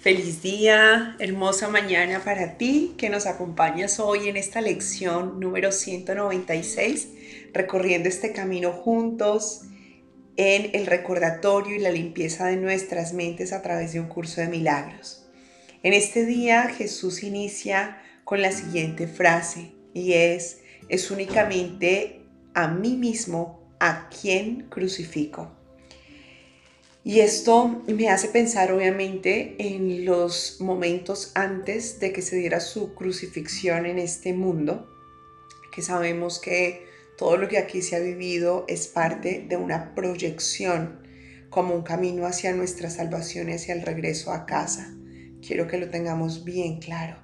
Feliz día, hermosa mañana para ti que nos acompañas hoy en esta lección número 196, recorriendo este camino juntos en el recordatorio y la limpieza de nuestras mentes a través de un curso de milagros. En este día Jesús inicia con la siguiente frase y es, es únicamente a mí mismo a quien crucifico. Y esto me hace pensar obviamente en los momentos antes de que se diera su crucifixión en este mundo, que sabemos que todo lo que aquí se ha vivido es parte de una proyección como un camino hacia nuestra salvación y hacia el regreso a casa. Quiero que lo tengamos bien claro.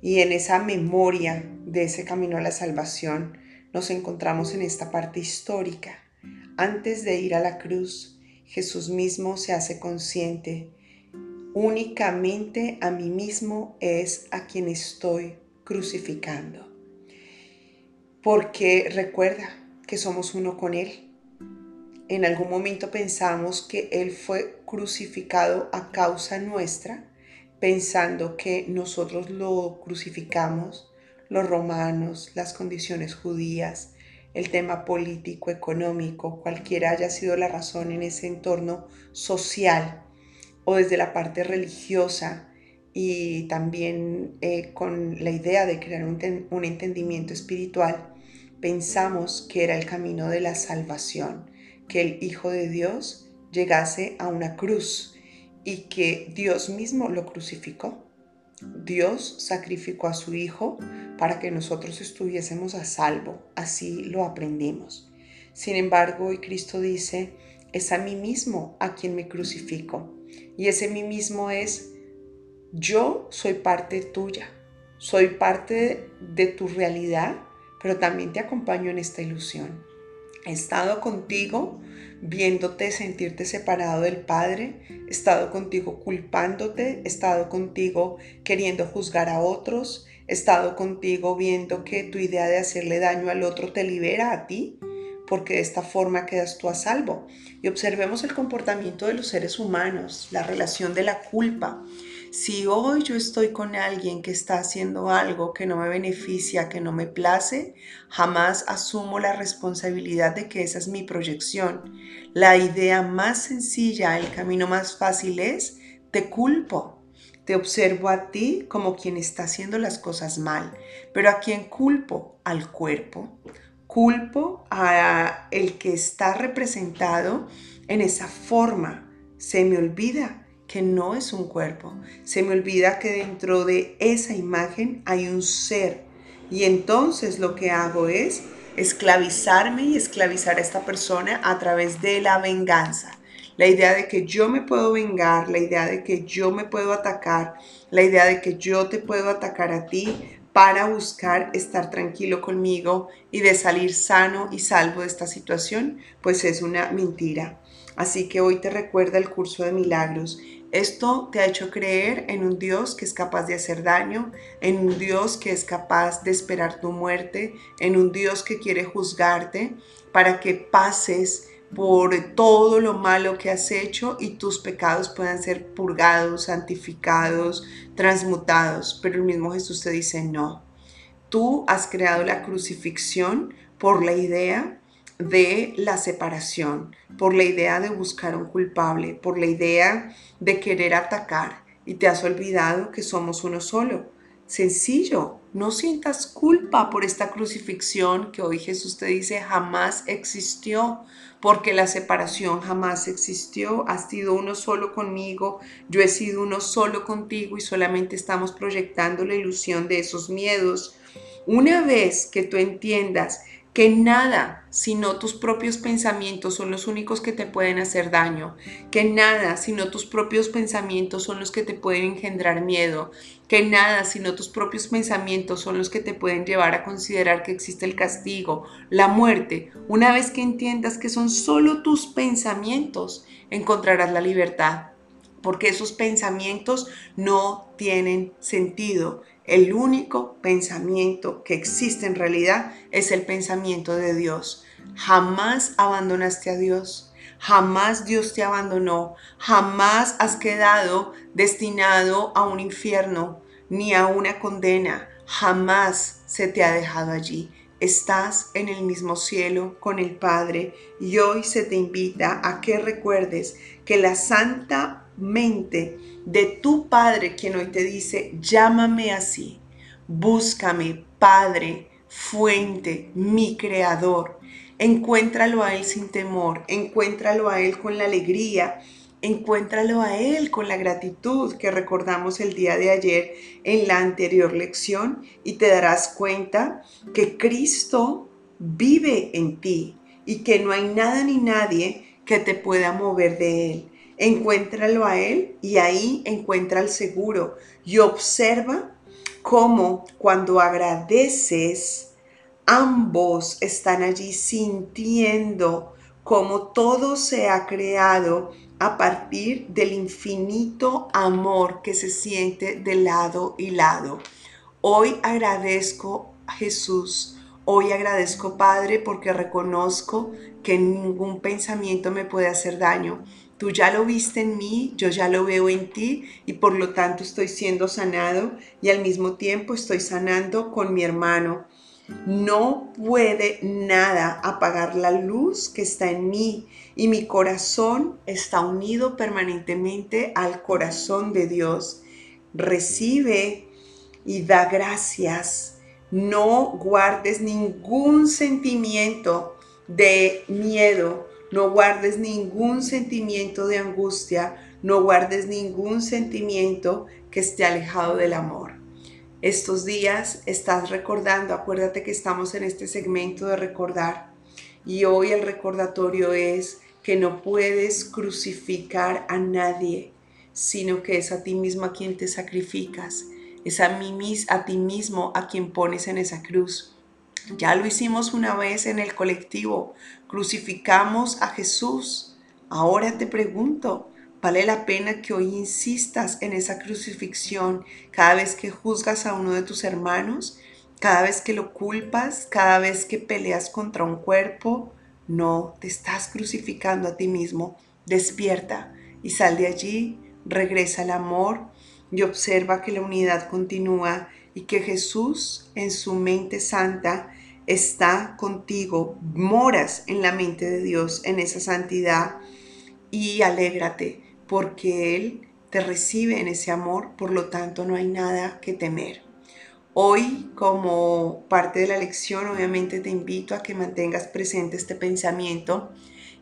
Y en esa memoria de ese camino a la salvación nos encontramos en esta parte histórica. Antes de ir a la cruz, Jesús mismo se hace consciente. Únicamente a mí mismo es a quien estoy crucificando. Porque recuerda que somos uno con Él. En algún momento pensamos que Él fue crucificado a causa nuestra, pensando que nosotros lo crucificamos, los romanos, las condiciones judías, el tema político, económico, cualquiera haya sido la razón en ese entorno social o desde la parte religiosa y también eh, con la idea de crear un, un entendimiento espiritual, pensamos que era el camino de la salvación, que el Hijo de Dios llegase a una cruz y que Dios mismo lo crucificó. Dios sacrificó a su Hijo para que nosotros estuviésemos a salvo. Así lo aprendimos. Sin embargo, hoy Cristo dice, es a mí mismo a quien me crucifico. Y ese mí mismo es, yo soy parte tuya, soy parte de tu realidad, pero también te acompaño en esta ilusión. He estado contigo viéndote sentirte separado del Padre, estado contigo culpándote, estado contigo queriendo juzgar a otros, estado contigo viendo que tu idea de hacerle daño al otro te libera a ti, porque de esta forma quedas tú a salvo. Y observemos el comportamiento de los seres humanos, la relación de la culpa. Si hoy yo estoy con alguien que está haciendo algo que no me beneficia, que no me place, jamás asumo la responsabilidad de que esa es mi proyección. La idea más sencilla, el camino más fácil es, te culpo. Te observo a ti como quien está haciendo las cosas mal. Pero ¿a quién culpo? Al cuerpo. Culpo a el que está representado en esa forma. Se me olvida que no es un cuerpo. Se me olvida que dentro de esa imagen hay un ser. Y entonces lo que hago es esclavizarme y esclavizar a esta persona a través de la venganza. La idea de que yo me puedo vengar, la idea de que yo me puedo atacar, la idea de que yo te puedo atacar a ti para buscar estar tranquilo conmigo y de salir sano y salvo de esta situación, pues es una mentira. Así que hoy te recuerda el curso de milagros. Esto te ha hecho creer en un Dios que es capaz de hacer daño, en un Dios que es capaz de esperar tu muerte, en un Dios que quiere juzgarte para que pases por todo lo malo que has hecho y tus pecados puedan ser purgados, santificados, transmutados. Pero el mismo Jesús te dice, no, tú has creado la crucifixión por la idea de la separación, por la idea de buscar un culpable, por la idea de querer atacar y te has olvidado que somos uno solo. Sencillo, no sientas culpa por esta crucifixión que hoy Jesús te dice jamás existió, porque la separación jamás existió, has sido uno solo conmigo, yo he sido uno solo contigo y solamente estamos proyectando la ilusión de esos miedos. Una vez que tú entiendas que nada sino tus propios pensamientos son los únicos que te pueden hacer daño, que nada sino tus propios pensamientos son los que te pueden engendrar miedo, que nada sino tus propios pensamientos son los que te pueden llevar a considerar que existe el castigo, la muerte. Una vez que entiendas que son solo tus pensamientos, encontrarás la libertad, porque esos pensamientos no tienen sentido el único pensamiento que existe en realidad es el pensamiento de Dios. Jamás abandonaste a Dios. Jamás Dios te abandonó, jamás has quedado destinado a un infierno ni a una condena, jamás se te ha dejado allí. Estás en el mismo cielo con el Padre y hoy se te invita a que recuerdes que la santa mente de tu Padre, quien hoy te dice, llámame así, búscame, Padre, fuente, mi creador. Encuéntralo a Él sin temor, encuéntralo a Él con la alegría, encuéntralo a Él con la gratitud que recordamos el día de ayer en la anterior lección y te darás cuenta que Cristo vive en ti y que no hay nada ni nadie que te pueda mover de Él. Encuéntralo a Él y ahí encuentra el seguro y observa cómo cuando agradeces, ambos están allí sintiendo cómo todo se ha creado a partir del infinito amor que se siente de lado y lado. Hoy agradezco a Jesús, hoy agradezco Padre porque reconozco que ningún pensamiento me puede hacer daño. Tú ya lo viste en mí, yo ya lo veo en ti y por lo tanto estoy siendo sanado y al mismo tiempo estoy sanando con mi hermano. No puede nada apagar la luz que está en mí y mi corazón está unido permanentemente al corazón de Dios. Recibe y da gracias. No guardes ningún sentimiento de miedo, no guardes ningún sentimiento de angustia, no guardes ningún sentimiento que esté alejado del amor. Estos días estás recordando, acuérdate que estamos en este segmento de recordar y hoy el recordatorio es que no puedes crucificar a nadie, sino que es a ti mismo a quien te sacrificas, es a, mí, a ti mismo a quien pones en esa cruz. Ya lo hicimos una vez en el colectivo, crucificamos a Jesús. Ahora te pregunto, ¿vale la pena que hoy insistas en esa crucifixión cada vez que juzgas a uno de tus hermanos? Cada vez que lo culpas, cada vez que peleas contra un cuerpo, no te estás crucificando a ti mismo. Despierta y sal de allí, regresa al amor y observa que la unidad continúa y que Jesús en su mente santa está contigo, moras en la mente de Dios, en esa santidad y alégrate porque Él te recibe en ese amor, por lo tanto no hay nada que temer. Hoy, como parte de la lección, obviamente te invito a que mantengas presente este pensamiento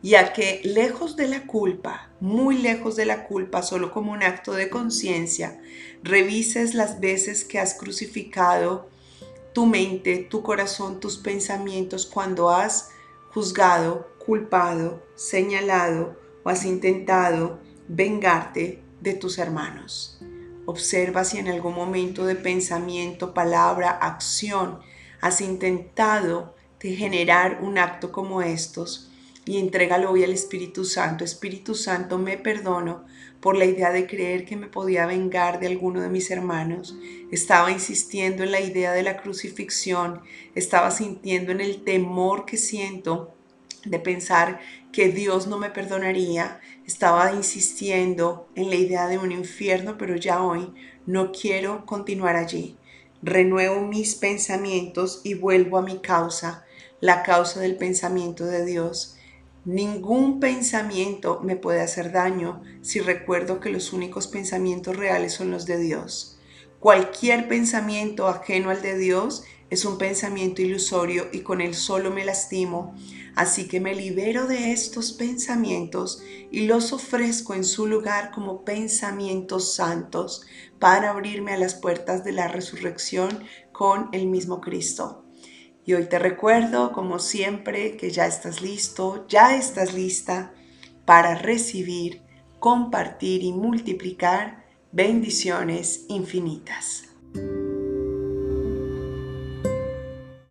y a que lejos de la culpa, muy lejos de la culpa, solo como un acto de conciencia, revises las veces que has crucificado tu mente, tu corazón, tus pensamientos cuando has juzgado, culpado, señalado o has intentado vengarte de tus hermanos. Observa si en algún momento de pensamiento, palabra, acción has intentado de generar un acto como estos y entrégalo hoy al Espíritu Santo. Espíritu Santo, me perdono por la idea de creer que me podía vengar de alguno de mis hermanos. Estaba insistiendo en la idea de la crucifixión, estaba sintiendo en el temor que siento de pensar que Dios no me perdonaría, estaba insistiendo en la idea de un infierno, pero ya hoy no quiero continuar allí. Renuevo mis pensamientos y vuelvo a mi causa, la causa del pensamiento de Dios. Ningún pensamiento me puede hacer daño si recuerdo que los únicos pensamientos reales son los de Dios. Cualquier pensamiento ajeno al de Dios es un pensamiento ilusorio y con él solo me lastimo. Así que me libero de estos pensamientos y los ofrezco en su lugar como pensamientos santos para abrirme a las puertas de la resurrección con el mismo Cristo. Y hoy te recuerdo, como siempre, que ya estás listo, ya estás lista para recibir, compartir y multiplicar bendiciones infinitas.